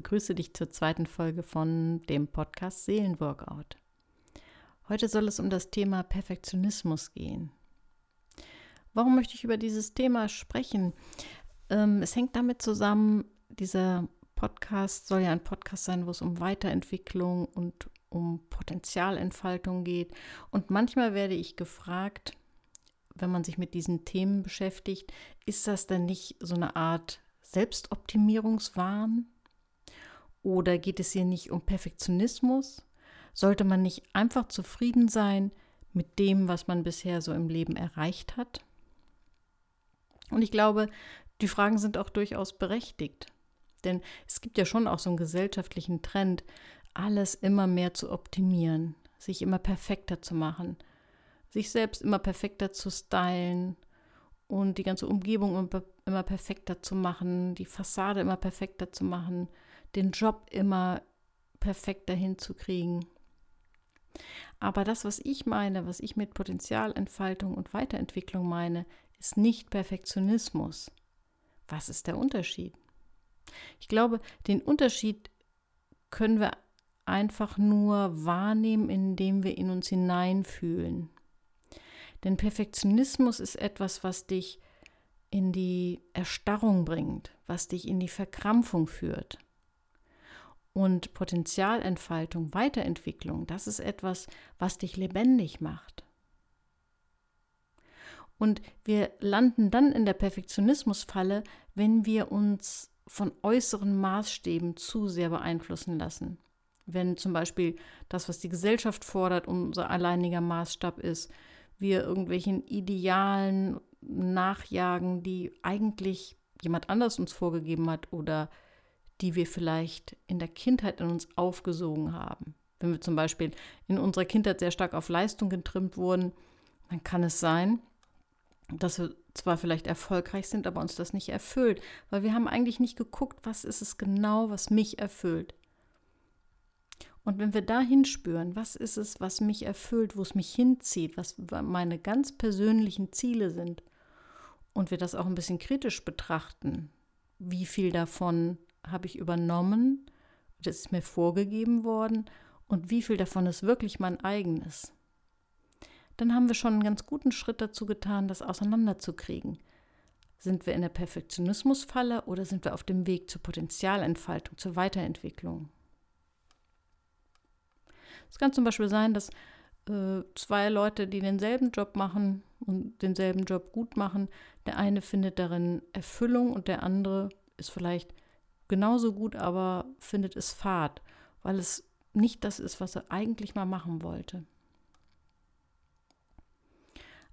begrüße dich zur zweiten Folge von dem Podcast Seelenworkout. Heute soll es um das Thema Perfektionismus gehen. Warum möchte ich über dieses Thema sprechen? Ähm, es hängt damit zusammen, dieser Podcast soll ja ein Podcast sein, wo es um Weiterentwicklung und um Potenzialentfaltung geht. Und manchmal werde ich gefragt, wenn man sich mit diesen Themen beschäftigt, ist das denn nicht so eine Art Selbstoptimierungswahn? Oder geht es hier nicht um Perfektionismus? Sollte man nicht einfach zufrieden sein mit dem, was man bisher so im Leben erreicht hat? Und ich glaube, die Fragen sind auch durchaus berechtigt. Denn es gibt ja schon auch so einen gesellschaftlichen Trend, alles immer mehr zu optimieren, sich immer perfekter zu machen, sich selbst immer perfekter zu stylen und die ganze Umgebung immer perfekter zu machen, die Fassade immer perfekter zu machen, den Job immer perfekter hinzukriegen. Aber das, was ich meine, was ich mit Potenzialentfaltung und Weiterentwicklung meine, ist nicht Perfektionismus. Was ist der Unterschied? Ich glaube, den Unterschied können wir einfach nur wahrnehmen, indem wir in uns hineinfühlen. Denn Perfektionismus ist etwas, was dich in die Erstarrung bringt, was dich in die Verkrampfung führt. Und Potenzialentfaltung, Weiterentwicklung, das ist etwas, was dich lebendig macht. Und wir landen dann in der Perfektionismusfalle, wenn wir uns von äußeren Maßstäben zu sehr beeinflussen lassen. Wenn zum Beispiel das, was die Gesellschaft fordert, unser alleiniger Maßstab ist, wir irgendwelchen Idealen nachjagen, die eigentlich jemand anders uns vorgegeben hat oder die wir vielleicht in der Kindheit in uns aufgesogen haben. Wenn wir zum Beispiel in unserer Kindheit sehr stark auf Leistung getrimmt wurden, dann kann es sein, dass wir zwar vielleicht erfolgreich sind, aber uns das nicht erfüllt, weil wir haben eigentlich nicht geguckt, was ist es genau, was mich erfüllt. Und wenn wir da hinspüren, was ist es, was mich erfüllt, wo es mich hinzieht, was meine ganz persönlichen Ziele sind, und wir das auch ein bisschen kritisch betrachten, wie viel davon habe ich übernommen, das ist mir vorgegeben worden und wie viel davon ist wirklich mein eigenes, dann haben wir schon einen ganz guten Schritt dazu getan, das auseinanderzukriegen. Sind wir in der Perfektionismusfalle oder sind wir auf dem Weg zur Potenzialentfaltung, zur Weiterentwicklung? Es kann zum Beispiel sein, dass äh, zwei Leute, die denselben Job machen und denselben Job gut machen, der eine findet darin Erfüllung und der andere ist vielleicht genauso gut, aber findet es fad, weil es nicht das ist, was er eigentlich mal machen wollte.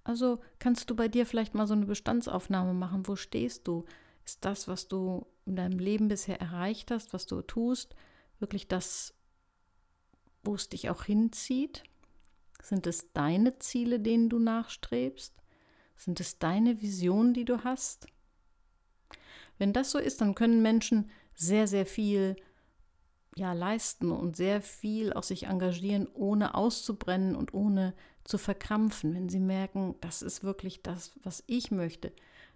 Also kannst du bei dir vielleicht mal so eine Bestandsaufnahme machen. Wo stehst du? Ist das, was du in deinem Leben bisher erreicht hast, was du tust, wirklich das, wo es dich auch hinzieht? Sind es deine Ziele, denen du nachstrebst? Sind es deine Visionen, die du hast? Wenn das so ist, dann können Menschen sehr, sehr viel ja, leisten und sehr viel aus sich engagieren, ohne auszubrennen und ohne zu verkrampfen. Wenn sie merken, das ist wirklich das, was ich möchte,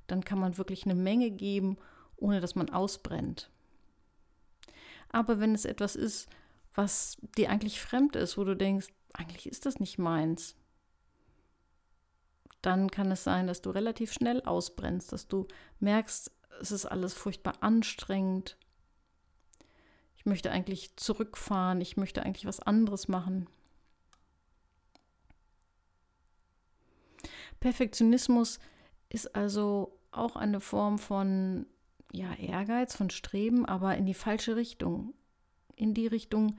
dann kann man wirklich eine Menge geben, ohne dass man ausbrennt. Aber wenn es etwas ist, was dir eigentlich fremd ist, wo du denkst, eigentlich ist das nicht meins, dann kann es sein, dass du relativ schnell ausbrennst, dass du merkst, es ist alles furchtbar anstrengend. Ich möchte eigentlich zurückfahren, ich möchte eigentlich was anderes machen. Perfektionismus ist also auch eine Form von ja, Ehrgeiz, von Streben, aber in die falsche Richtung. In die Richtung,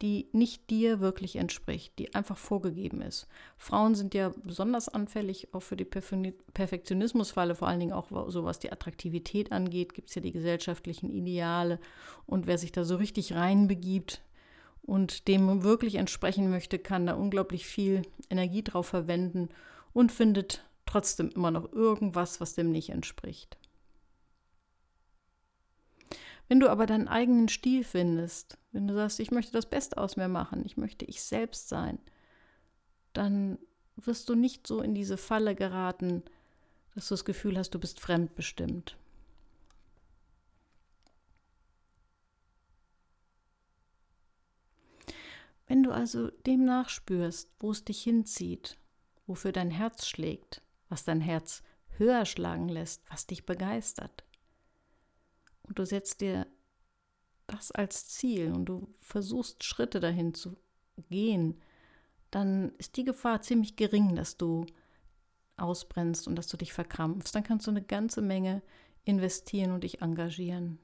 die nicht dir wirklich entspricht, die einfach vorgegeben ist. Frauen sind ja besonders anfällig auch für die Perfektionismusfalle, vor allen Dingen auch so was die Attraktivität angeht, gibt es ja die gesellschaftlichen Ideale. Und wer sich da so richtig reinbegibt und dem wirklich entsprechen möchte, kann da unglaublich viel Energie drauf verwenden und findet trotzdem immer noch irgendwas, was dem nicht entspricht. Wenn du aber deinen eigenen Stil findest, wenn du sagst, ich möchte das Beste aus mir machen, ich möchte ich selbst sein, dann wirst du nicht so in diese Falle geraten, dass du das Gefühl hast, du bist fremdbestimmt. Wenn du also dem nachspürst, wo es dich hinzieht, wofür dein Herz schlägt, was dein Herz höher schlagen lässt, was dich begeistert, und du setzt dir das als Ziel und du versuchst Schritte dahin zu gehen, dann ist die Gefahr ziemlich gering, dass du ausbrennst und dass du dich verkrampfst. Dann kannst du eine ganze Menge investieren und dich engagieren.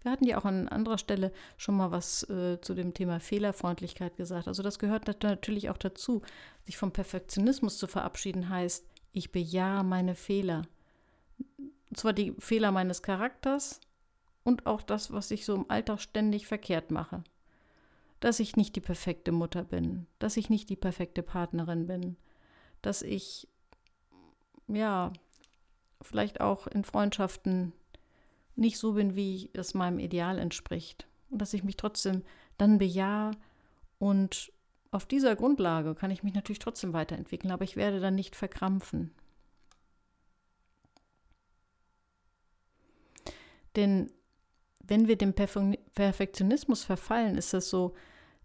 Wir hatten ja auch an anderer Stelle schon mal was äh, zu dem Thema Fehlerfreundlichkeit gesagt. Also das gehört natürlich auch dazu. Sich vom Perfektionismus zu verabschieden heißt, ich bejahe meine Fehler. Zwar die Fehler meines Charakters und auch das, was ich so im Alltag ständig verkehrt mache. Dass ich nicht die perfekte Mutter bin, dass ich nicht die perfekte Partnerin bin, dass ich, ja, vielleicht auch in Freundschaften nicht so bin, wie es meinem Ideal entspricht. Und dass ich mich trotzdem dann bejahe und auf dieser Grundlage kann ich mich natürlich trotzdem weiterentwickeln, aber ich werde dann nicht verkrampfen. Denn wenn wir dem Perfektionismus verfallen, ist es so,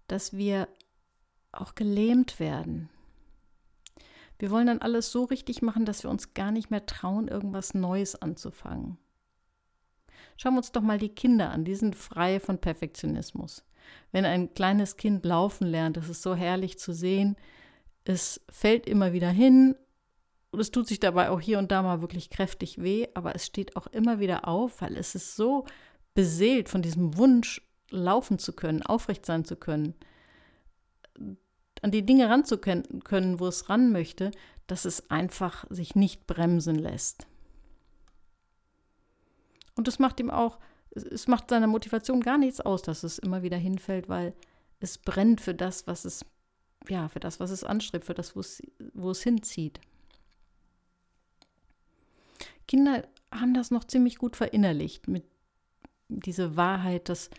dass wir auch gelähmt werden. Wir wollen dann alles so richtig machen, dass wir uns gar nicht mehr trauen, irgendwas Neues anzufangen. Schauen wir uns doch mal die Kinder an, die sind frei von Perfektionismus. Wenn ein kleines Kind laufen lernt, das ist so herrlich zu sehen, es fällt immer wieder hin und es tut sich dabei auch hier und da mal wirklich kräftig weh, aber es steht auch immer wieder auf, weil es ist so beseelt von diesem Wunsch, laufen zu können, aufrecht sein zu können, an die Dinge ranzukönnen, wo es ran möchte, dass es einfach sich nicht bremsen lässt. Und es macht ihm auch, es macht seiner Motivation gar nichts aus, dass es immer wieder hinfällt, weil es brennt für das, was es, ja, für das, was es anstrebt, für das, wo es, wo es hinzieht. Kinder haben das noch ziemlich gut verinnerlicht mit dieser Wahrheit, dass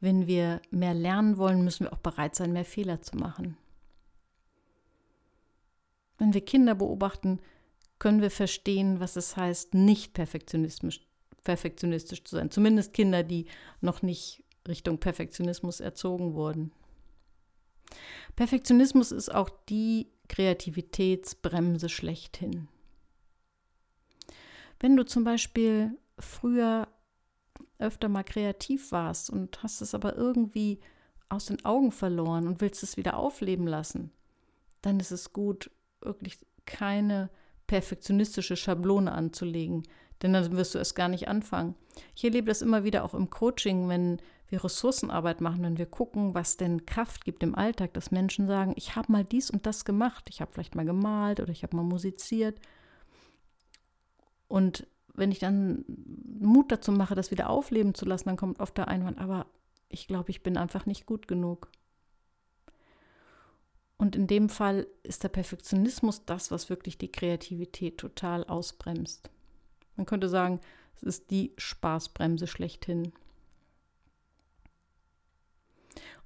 wenn wir mehr lernen wollen, müssen wir auch bereit sein, mehr Fehler zu machen. Wenn wir Kinder beobachten, können wir verstehen, was es heißt, nicht perfektionistisch, perfektionistisch zu sein. Zumindest Kinder, die noch nicht Richtung Perfektionismus erzogen wurden. Perfektionismus ist auch die Kreativitätsbremse schlechthin. Wenn du zum Beispiel früher öfter mal kreativ warst und hast es aber irgendwie aus den Augen verloren und willst es wieder aufleben lassen, dann ist es gut, wirklich keine perfektionistische Schablone anzulegen, denn dann wirst du es gar nicht anfangen. Ich erlebe das immer wieder auch im Coaching, wenn wir Ressourcenarbeit machen, wenn wir gucken, was denn Kraft gibt im Alltag, dass Menschen sagen, ich habe mal dies und das gemacht, ich habe vielleicht mal gemalt oder ich habe mal musiziert. Und wenn ich dann Mut dazu mache, das wieder aufleben zu lassen, dann kommt oft der Einwand, aber ich glaube, ich bin einfach nicht gut genug. Und in dem Fall ist der Perfektionismus das, was wirklich die Kreativität total ausbremst. Man könnte sagen, es ist die Spaßbremse schlechthin.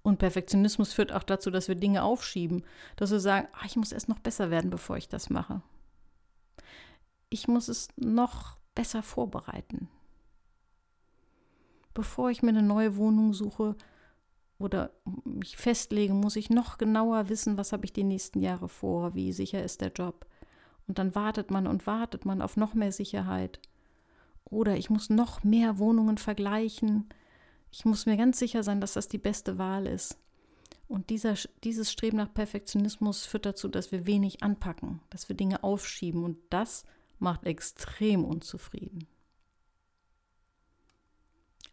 Und Perfektionismus führt auch dazu, dass wir Dinge aufschieben, dass wir sagen, ach, ich muss erst noch besser werden, bevor ich das mache. Ich muss es noch besser vorbereiten. Bevor ich mir eine neue Wohnung suche oder mich festlege, muss ich noch genauer wissen, was habe ich die nächsten Jahre vor, wie sicher ist der Job. Und dann wartet man und wartet man auf noch mehr Sicherheit. Oder ich muss noch mehr Wohnungen vergleichen. Ich muss mir ganz sicher sein, dass das die beste Wahl ist. Und dieser, dieses Streben nach Perfektionismus führt dazu, dass wir wenig anpacken, dass wir Dinge aufschieben. Und das macht extrem unzufrieden.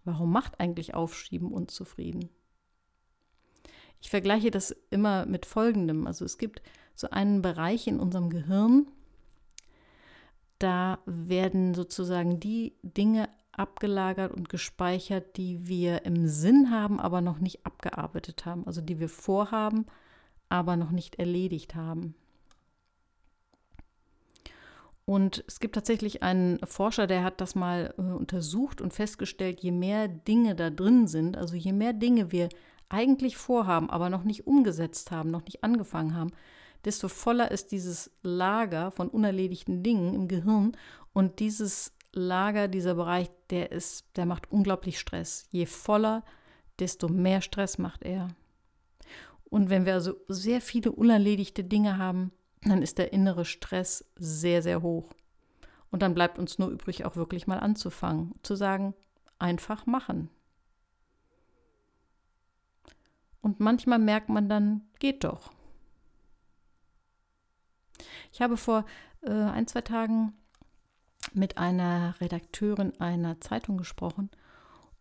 Warum macht eigentlich Aufschieben unzufrieden? Ich vergleiche das immer mit Folgendem. Also es gibt so einen Bereich in unserem Gehirn, da werden sozusagen die Dinge abgelagert und gespeichert, die wir im Sinn haben, aber noch nicht abgearbeitet haben. Also die wir vorhaben, aber noch nicht erledigt haben. Und es gibt tatsächlich einen Forscher, der hat das mal äh, untersucht und festgestellt, je mehr Dinge da drin sind, also je mehr Dinge wir eigentlich vorhaben, aber noch nicht umgesetzt haben, noch nicht angefangen haben, desto voller ist dieses Lager von unerledigten Dingen im Gehirn und dieses Lager, dieser Bereich, der ist, der macht unglaublich Stress. Je voller, desto mehr Stress macht er. Und wenn wir also sehr viele unerledigte Dinge haben, dann ist der innere Stress sehr, sehr hoch. Und dann bleibt uns nur übrig, auch wirklich mal anzufangen, zu sagen, einfach machen. Und manchmal merkt man dann, geht doch. Ich habe vor äh, ein, zwei Tagen mit einer Redakteurin einer Zeitung gesprochen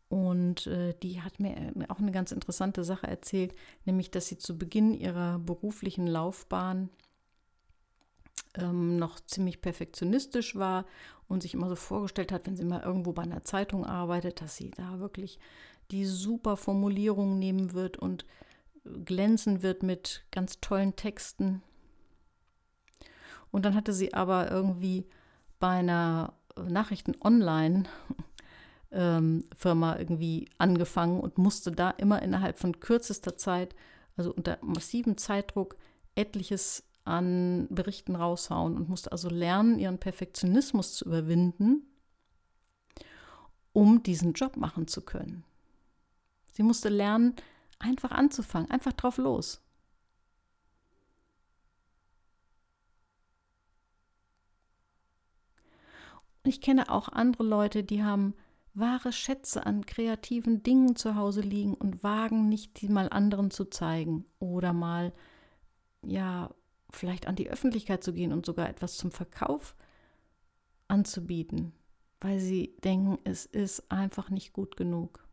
und äh, die hat mir äh, auch eine ganz interessante Sache erzählt, nämlich dass sie zu Beginn ihrer beruflichen Laufbahn ähm, noch ziemlich perfektionistisch war und sich immer so vorgestellt hat, wenn sie mal irgendwo bei einer Zeitung arbeitet, dass sie da wirklich die super Formulierungen nehmen wird und glänzen wird mit ganz tollen Texten. Und dann hatte sie aber irgendwie bei einer Nachrichten-Online ähm, Firma irgendwie angefangen und musste da immer innerhalb von kürzester Zeit, also unter massivem Zeitdruck, etliches an Berichten raushauen und musste also lernen, ihren Perfektionismus zu überwinden, um diesen Job machen zu können. Sie musste lernen, einfach anzufangen, einfach drauf los. Ich kenne auch andere Leute, die haben wahre Schätze an kreativen Dingen zu Hause liegen und wagen nicht, die mal anderen zu zeigen oder mal, ja, vielleicht an die Öffentlichkeit zu gehen und sogar etwas zum Verkauf anzubieten, weil sie denken, es ist einfach nicht gut genug.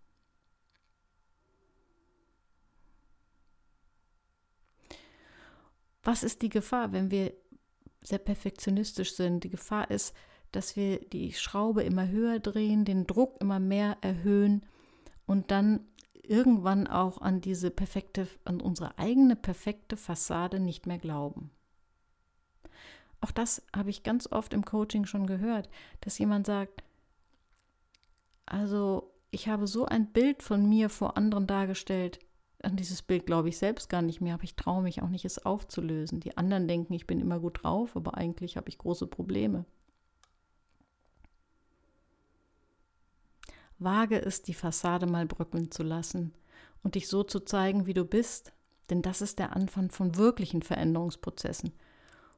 Was ist die Gefahr, wenn wir sehr perfektionistisch sind? Die Gefahr ist, dass wir die Schraube immer höher drehen, den Druck immer mehr erhöhen und dann irgendwann auch an diese perfekte, an unsere eigene perfekte Fassade nicht mehr glauben. Auch das habe ich ganz oft im Coaching schon gehört, dass jemand sagt, also ich habe so ein Bild von mir vor anderen dargestellt, an dieses Bild glaube ich selbst gar nicht mehr, aber ich traue mich auch nicht, es aufzulösen. Die anderen denken, ich bin immer gut drauf, aber eigentlich habe ich große Probleme. Wage es, die Fassade mal bröckeln zu lassen und dich so zu zeigen, wie du bist, denn das ist der Anfang von wirklichen Veränderungsprozessen,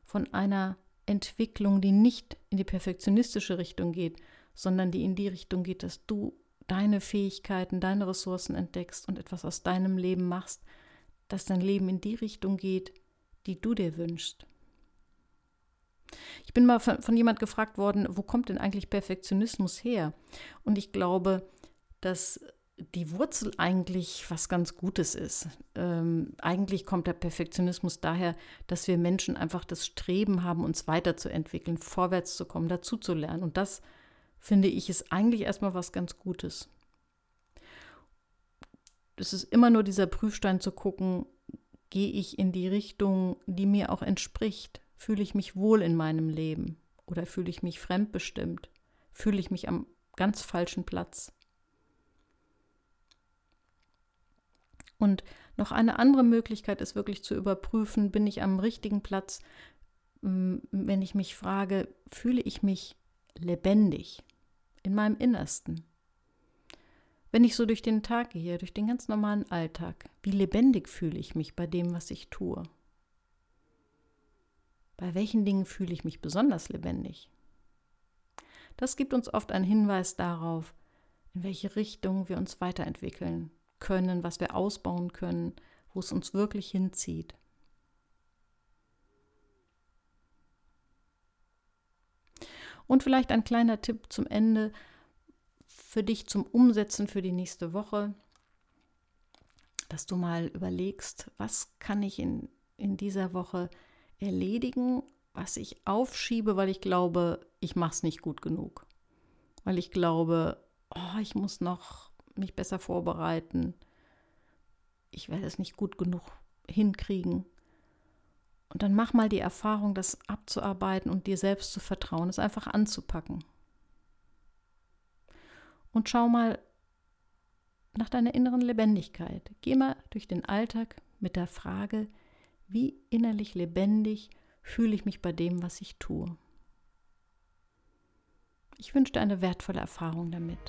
von einer Entwicklung, die nicht in die perfektionistische Richtung geht, sondern die in die Richtung geht, dass du deine Fähigkeiten, deine Ressourcen entdeckst und etwas aus deinem Leben machst, dass dein Leben in die Richtung geht, die du dir wünschst. Ich bin mal von, von jemand gefragt worden, wo kommt denn eigentlich Perfektionismus her? Und ich glaube, dass die Wurzel eigentlich was ganz Gutes ist. Ähm, eigentlich kommt der Perfektionismus daher, dass wir Menschen einfach das Streben haben, uns weiterzuentwickeln, vorwärts zu kommen, dazu zu lernen. Und das, finde ich, ist eigentlich erstmal was ganz Gutes. Es ist immer nur dieser Prüfstein zu gucken, gehe ich in die Richtung, die mir auch entspricht. Fühle ich mich wohl in meinem Leben oder fühle ich mich fremdbestimmt? Fühle ich mich am ganz falschen Platz? Und noch eine andere Möglichkeit ist wirklich zu überprüfen, bin ich am richtigen Platz, wenn ich mich frage, fühle ich mich lebendig in meinem Innersten? Wenn ich so durch den Tag gehe, durch den ganz normalen Alltag, wie lebendig fühle ich mich bei dem, was ich tue? Bei welchen Dingen fühle ich mich besonders lebendig? Das gibt uns oft einen Hinweis darauf, in welche Richtung wir uns weiterentwickeln können, was wir ausbauen können, wo es uns wirklich hinzieht. Und vielleicht ein kleiner Tipp zum Ende für dich zum Umsetzen für die nächste Woche, dass du mal überlegst, was kann ich in, in dieser Woche erledigen, was ich aufschiebe, weil ich glaube, ich mache es nicht gut genug. Weil ich glaube, oh, ich muss noch mich besser vorbereiten. Ich werde es nicht gut genug hinkriegen. Und dann mach mal die Erfahrung, das abzuarbeiten und dir selbst zu vertrauen, es einfach anzupacken. Und schau mal nach deiner inneren Lebendigkeit. Geh mal durch den Alltag mit der Frage, wie innerlich lebendig fühle ich mich bei dem, was ich tue. Ich wünsche dir eine wertvolle Erfahrung damit.